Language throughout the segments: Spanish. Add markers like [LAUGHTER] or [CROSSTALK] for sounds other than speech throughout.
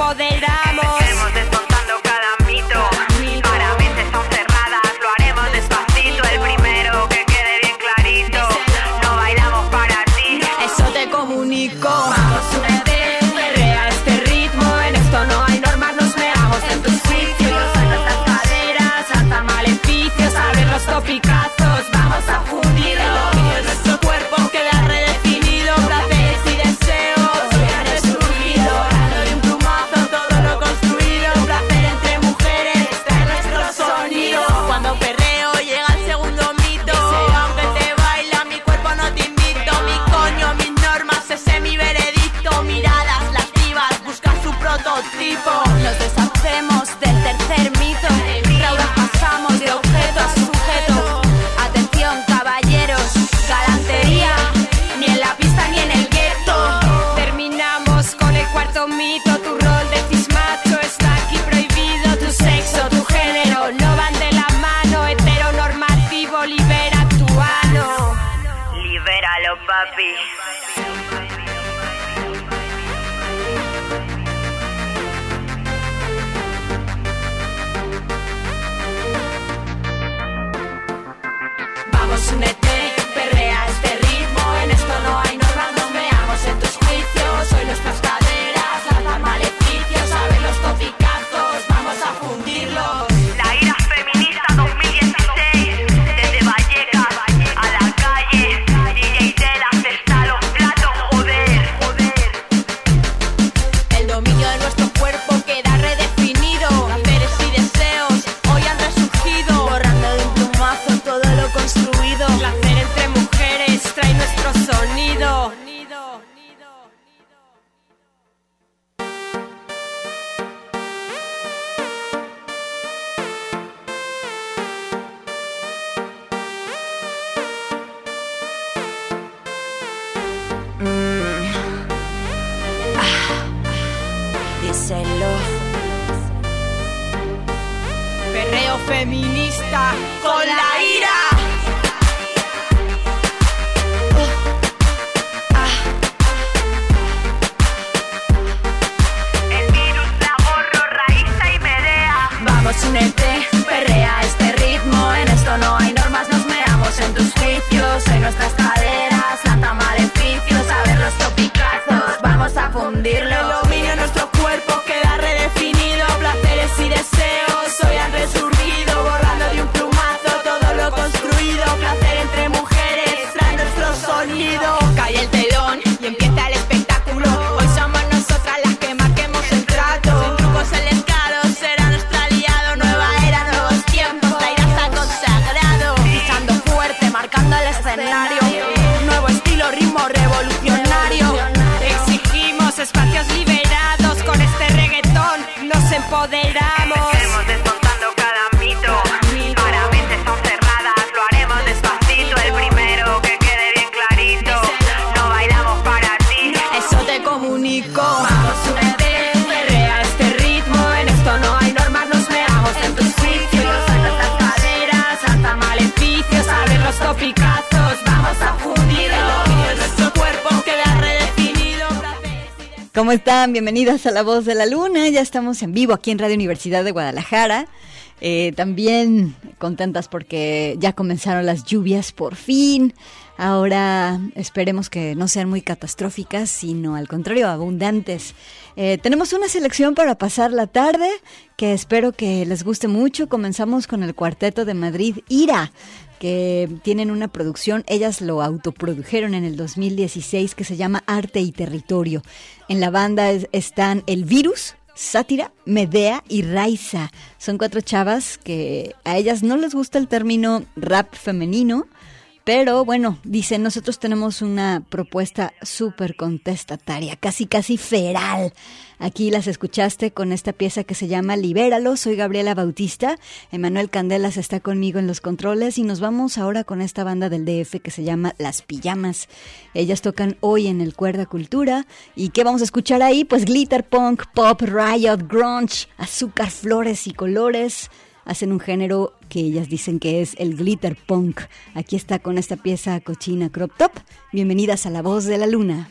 empoderado. Nos ¿Cómo están? Bienvenidas a La Voz de la Luna. Ya estamos en vivo aquí en Radio Universidad de Guadalajara. Eh, también contentas porque ya comenzaron las lluvias por fin. Ahora esperemos que no sean muy catastróficas, sino al contrario, abundantes. Eh, tenemos una selección para pasar la tarde que espero que les guste mucho. Comenzamos con el cuarteto de Madrid, Ira que tienen una producción, ellas lo autoprodujeron en el 2016 que se llama Arte y Territorio. En la banda están El Virus, Sátira, Medea y Raiza. Son cuatro chavas que a ellas no les gusta el término rap femenino, pero bueno, dicen, nosotros tenemos una propuesta súper contestataria, casi casi feral. Aquí las escuchaste con esta pieza que se llama Libéralo. Soy Gabriela Bautista. Emanuel Candelas está conmigo en los controles y nos vamos ahora con esta banda del DF que se llama Las Pijamas. Ellas tocan hoy en el Cuerda Cultura. ¿Y qué vamos a escuchar ahí? Pues glitter punk, pop, riot, grunge, azúcar, flores y colores hacen un género que ellas dicen que es el glitter punk. Aquí está con esta pieza cochina crop top. Bienvenidas a La Voz de la Luna.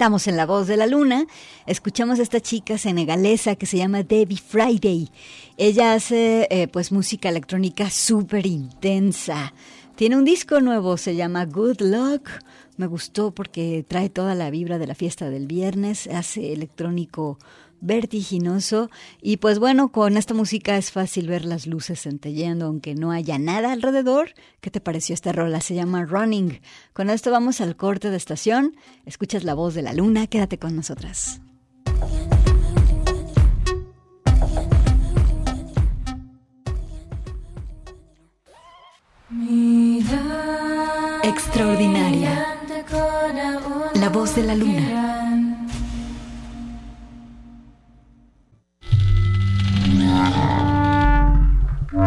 Estamos en La Voz de la Luna. Escuchamos a esta chica senegalesa que se llama Debbie Friday. Ella hace eh, pues música electrónica súper intensa. Tiene un disco nuevo, se llama Good Luck. Me gustó porque trae toda la vibra de la fiesta del viernes. Hace electrónico vertiginoso y pues bueno, con esta música es fácil ver las luces centelleando aunque no haya nada alrededor. ¿Qué te pareció esta rola? Se llama Running. Con esto vamos al corte de estación. Escuchas la voz de la luna, quédate con nosotras. Extraordinaria. La voz de la luna.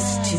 Aquí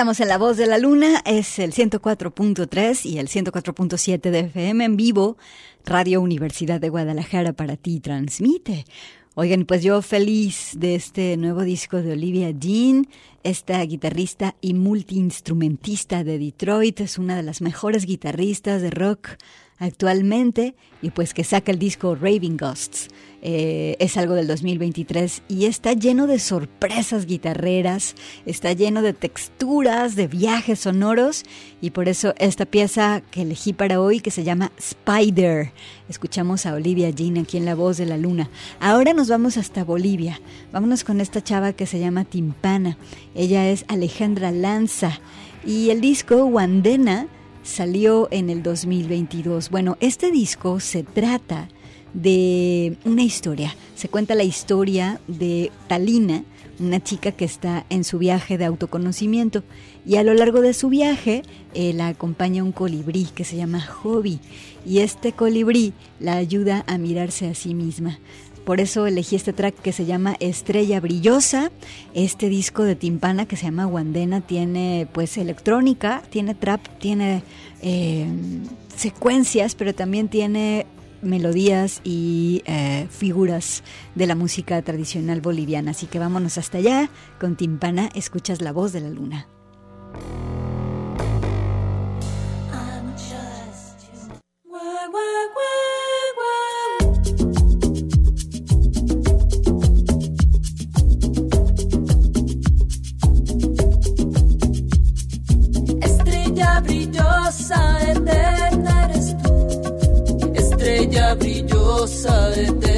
estamos en La Voz de la Luna, es el 104.3 y el 104.7 de FM en vivo. Radio Universidad de Guadalajara para ti transmite. Oigan, pues yo feliz de este nuevo disco de Olivia Dean, esta guitarrista y multiinstrumentista de Detroit, es una de las mejores guitarristas de rock actualmente y pues que saca el disco Raving Ghosts. Eh, es algo del 2023 y está lleno de sorpresas guitarreras, está lleno de texturas, de viajes sonoros y por eso esta pieza que elegí para hoy que se llama Spider. Escuchamos a Olivia Jean aquí en La Voz de la Luna. Ahora nos vamos hasta Bolivia. Vámonos con esta chava que se llama Timpana. Ella es Alejandra Lanza y el disco Wandena salió en el 2022. Bueno, este disco se trata de una historia. Se cuenta la historia de Talina, una chica que está en su viaje de autoconocimiento y a lo largo de su viaje eh, la acompaña un colibrí que se llama Hobby y este colibrí la ayuda a mirarse a sí misma. Por eso elegí este track que se llama Estrella Brillosa. Este disco de timpana que se llama Wandena tiene pues electrónica, tiene trap, tiene eh, secuencias, pero también tiene melodías y eh, figuras de la música tradicional boliviana. Así que vámonos hasta allá. Con timpana escuchas la voz de la luna. Brillosa, eterna eres tú. Estrella brillosa, eterna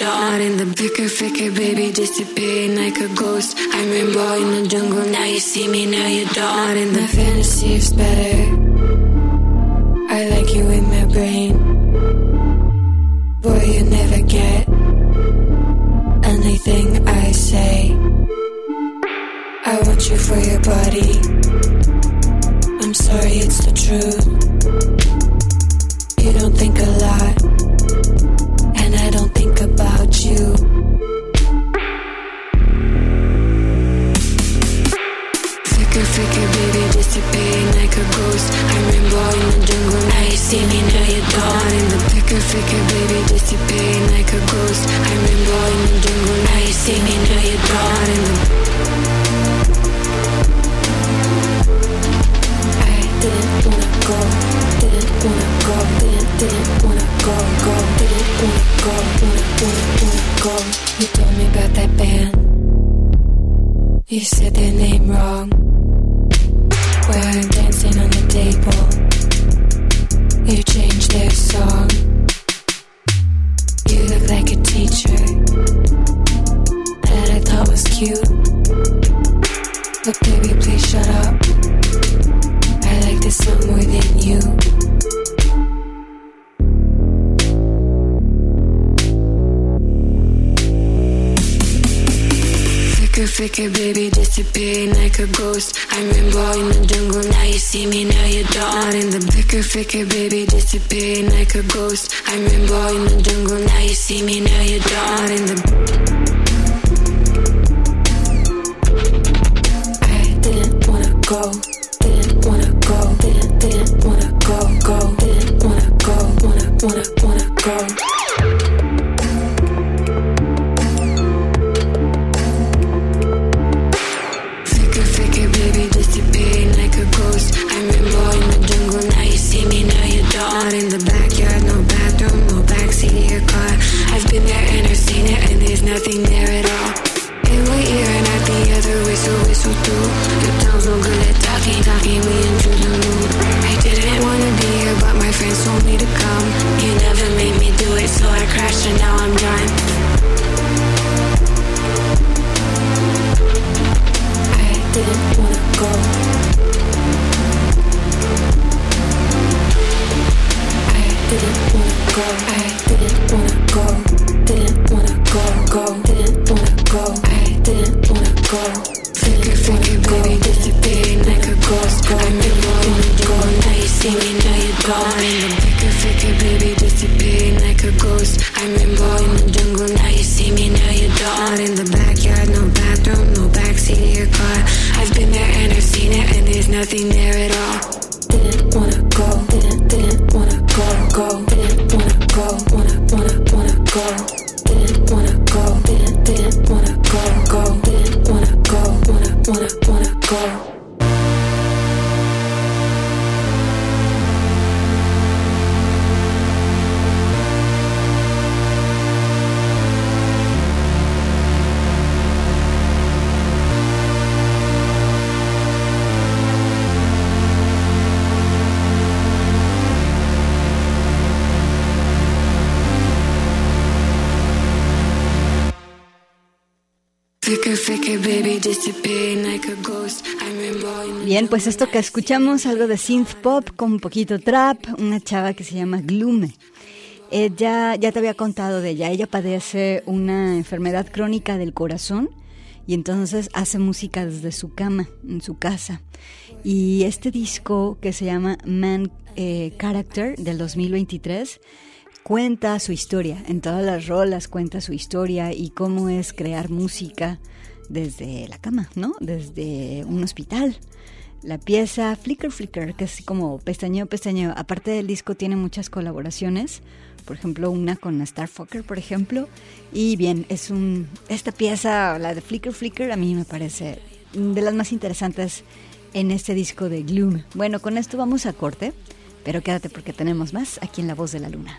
Not in the flicker, flicker, baby, disappearing like a ghost. I'm rainbow in the jungle, now you see me, now you don't. In the fantasy is better. I like you in my brain. Boy, you never get anything I say. I want you for your body. I'm sorry, it's the truth. You don't think a lot, about you. Baby, like a ghost. I'm in the jungle, now you see me, now you don't. In the baby, like a ghost. I'm in the jungle, now you see me, now you don't. In the go, didn't wanna go, didn't didn't wanna go, go, didn't wanna go, wanna wanna wanna go. You told me about that band. You said their name wrong. Where I'm dancing on the table. You changed their song. You look like a teacher that I thought was cute. But baby, please shut up. Flicker, baby, disappearing like a ghost. I'm rainbow in the jungle, now you see me, now you don't. Not in the flicker, flicker, baby, disappearing like a ghost. I'm rainbow in the jungle, now you see me, now you don't. Not in the I didn't wanna go, wanna go. Bien, pues esto que escuchamos, algo de synth pop con un poquito trap, una chava que se llama Glume. Ella, ya te había contado de ella, ella padece una enfermedad crónica del corazón y entonces hace música desde su cama, en su casa. Y este disco que se llama Man eh, Character del 2023 cuenta su historia, en todas las rolas cuenta su historia y cómo es crear música desde la cama, ¿no? Desde un hospital. La pieza Flicker Flicker, que es como pestañeo, pestañeo, aparte del disco tiene muchas colaboraciones, por ejemplo una con Starfucker, por ejemplo, y bien, es un, esta pieza, la de Flicker Flicker, a mí me parece de las más interesantes en este disco de Gloom. Bueno, con esto vamos a corte, pero quédate porque tenemos más aquí en La Voz de la Luna.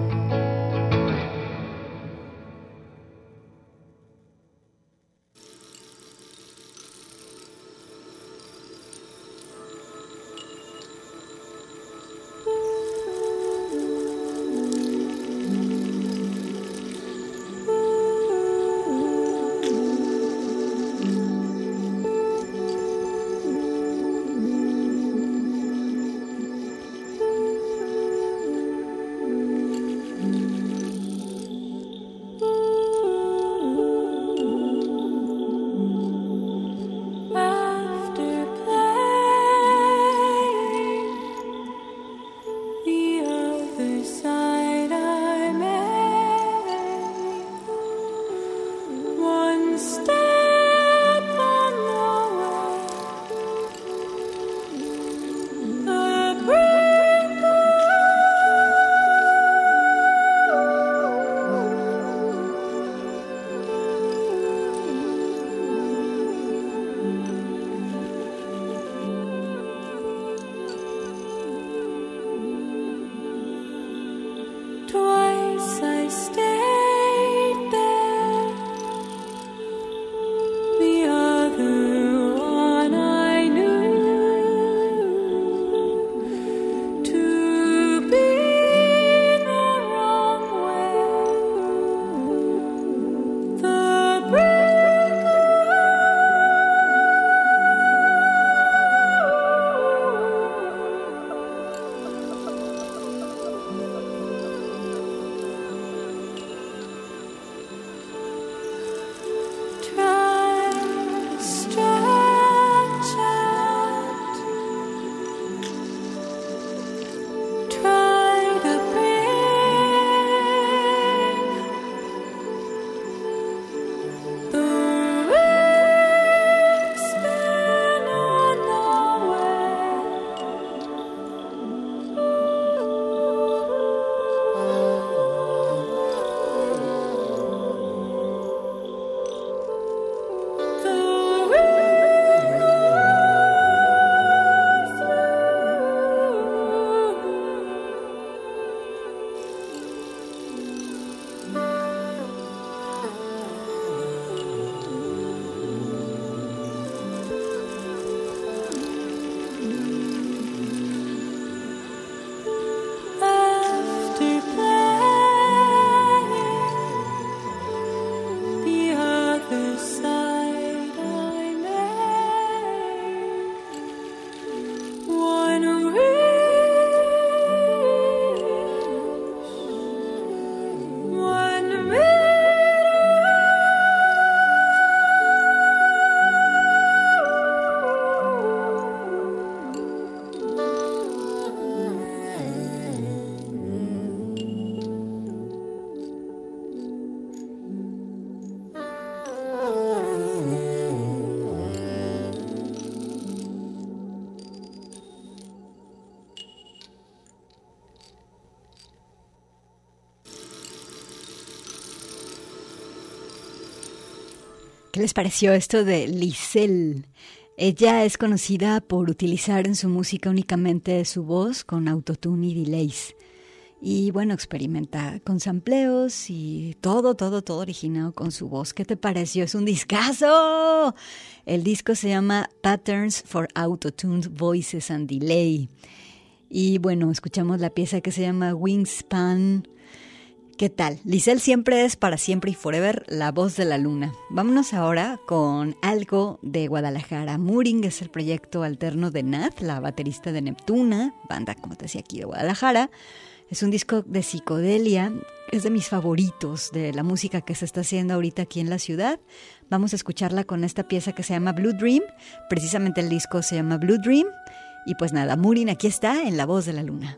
Les pareció esto de Lisel? Ella es conocida por utilizar en su música únicamente su voz con autotune y delays. Y bueno, experimenta con sampleos y todo, todo, todo originado con su voz. ¿Qué te pareció? Es un discazo. El disco se llama Patterns for Autotuned Voices and Delay. Y bueno, escuchamos la pieza que se llama Wingspan. ¿Qué tal? Lisel siempre es para siempre y forever la voz de la luna. Vámonos ahora con algo de Guadalajara. Mooring es el proyecto alterno de Nat, la baterista de Neptuna, banda, como te decía aquí, de Guadalajara. Es un disco de psicodelia, es de mis favoritos de la música que se está haciendo ahorita aquí en la ciudad. Vamos a escucharla con esta pieza que se llama Blue Dream. Precisamente el disco se llama Blue Dream. Y pues nada, Murin aquí está en La Voz de la Luna.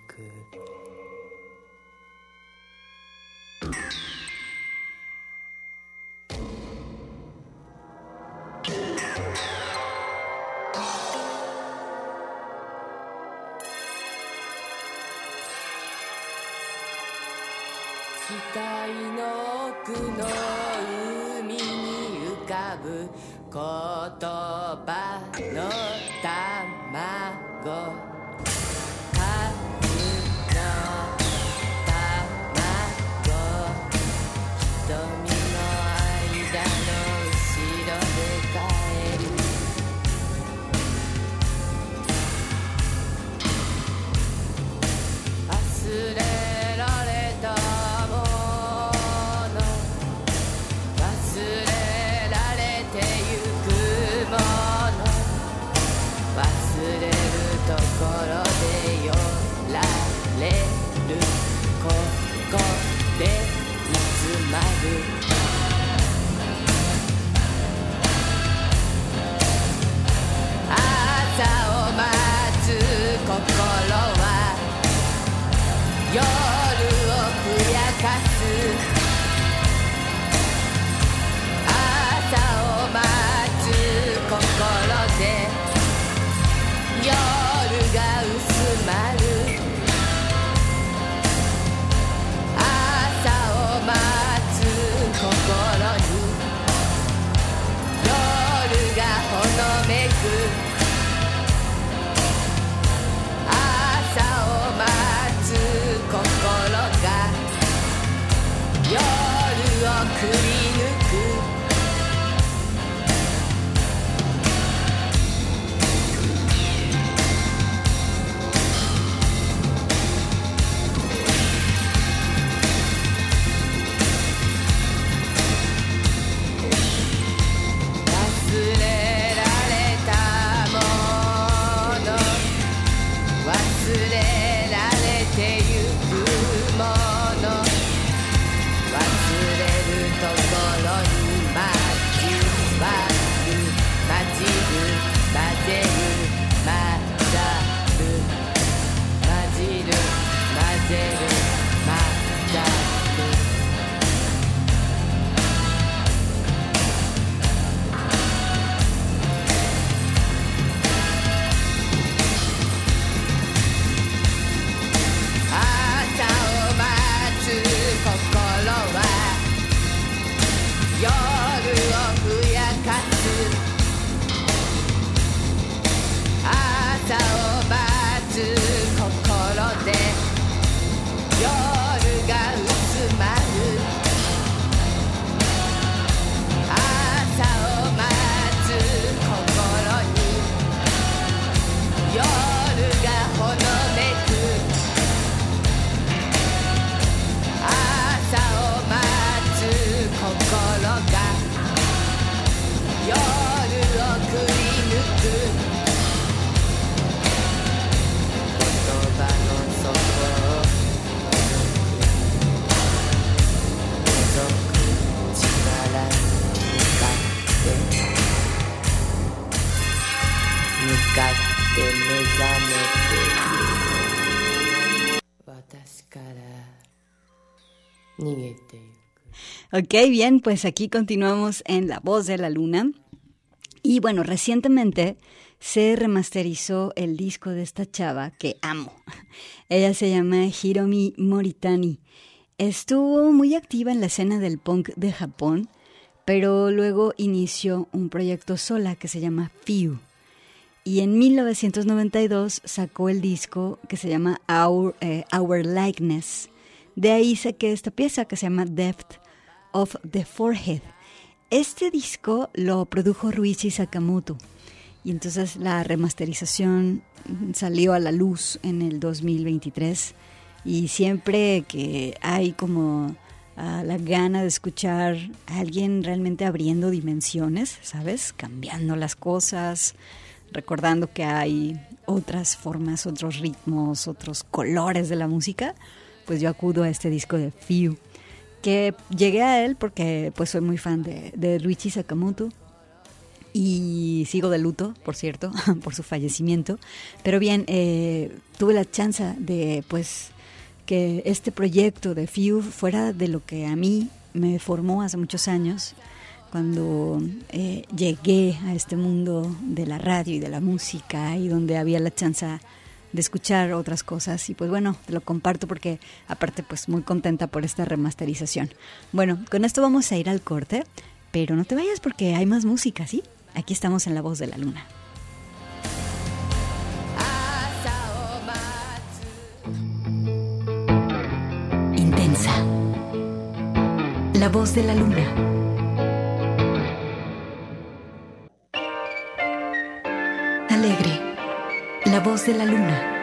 Ok, bien, pues aquí continuamos en La Voz de la Luna. Y bueno, recientemente se remasterizó el disco de esta chava que amo. Ella se llama Hiromi Moritani. Estuvo muy activa en la escena del punk de Japón, pero luego inició un proyecto sola que se llama Few. Y en 1992 sacó el disco que se llama Our, eh, Our Likeness. De ahí saqué esta pieza que se llama Depth of the Forehead. Este disco lo produjo Ruichi Sakamoto y entonces la remasterización salió a la luz en el 2023 y siempre que hay como ah, la gana de escuchar a alguien realmente abriendo dimensiones, ¿sabes? Cambiando las cosas, recordando que hay otras formas, otros ritmos, otros colores de la música, pues yo acudo a este disco de Few, que llegué a él porque pues soy muy fan de, de Ruichi Sakamoto y sigo de luto, por cierto, [LAUGHS] por su fallecimiento. Pero bien, eh, tuve la chance de pues que este proyecto de FIU fuera de lo que a mí me formó hace muchos años, cuando eh, llegué a este mundo de la radio y de la música y donde había la chance de escuchar otras cosas y pues bueno, te lo comparto porque aparte pues muy contenta por esta remasterización. Bueno, con esto vamos a ir al corte, pero no te vayas porque hay más música, ¿sí? Aquí estamos en La Voz de la Luna. Intensa. La Voz de la Luna. Alegre. La Voz de la Luna.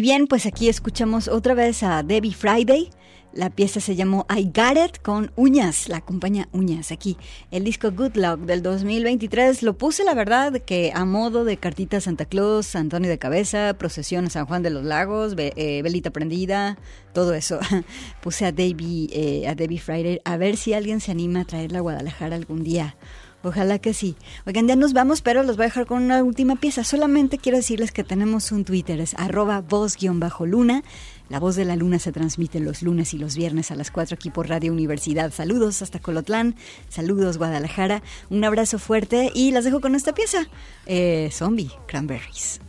Y bien, pues aquí escuchamos otra vez a Debbie Friday La pieza se llamó I Got It con Uñas, la compañía Uñas aquí. El disco Good Luck del 2023 lo puse, la verdad, que a modo de cartita Santa Claus, Antonio de Cabeza, procesión a San Juan de los Lagos, ve- eh, velita prendida, todo eso. [LAUGHS] puse a Davey, eh, a Davey Friday a ver si alguien se anima a traerla a Guadalajara algún día. Ojalá que sí. Oigan, ya nos vamos, pero los voy a dejar con una última pieza. Solamente quiero decirles que tenemos un Twitter, es arroba voz-luna. La voz de la luna se transmite los lunes y los viernes a las 4 aquí por Radio Universidad. Saludos hasta Colotlán, saludos Guadalajara, un abrazo fuerte y las dejo con esta pieza, eh, Zombie Cranberries.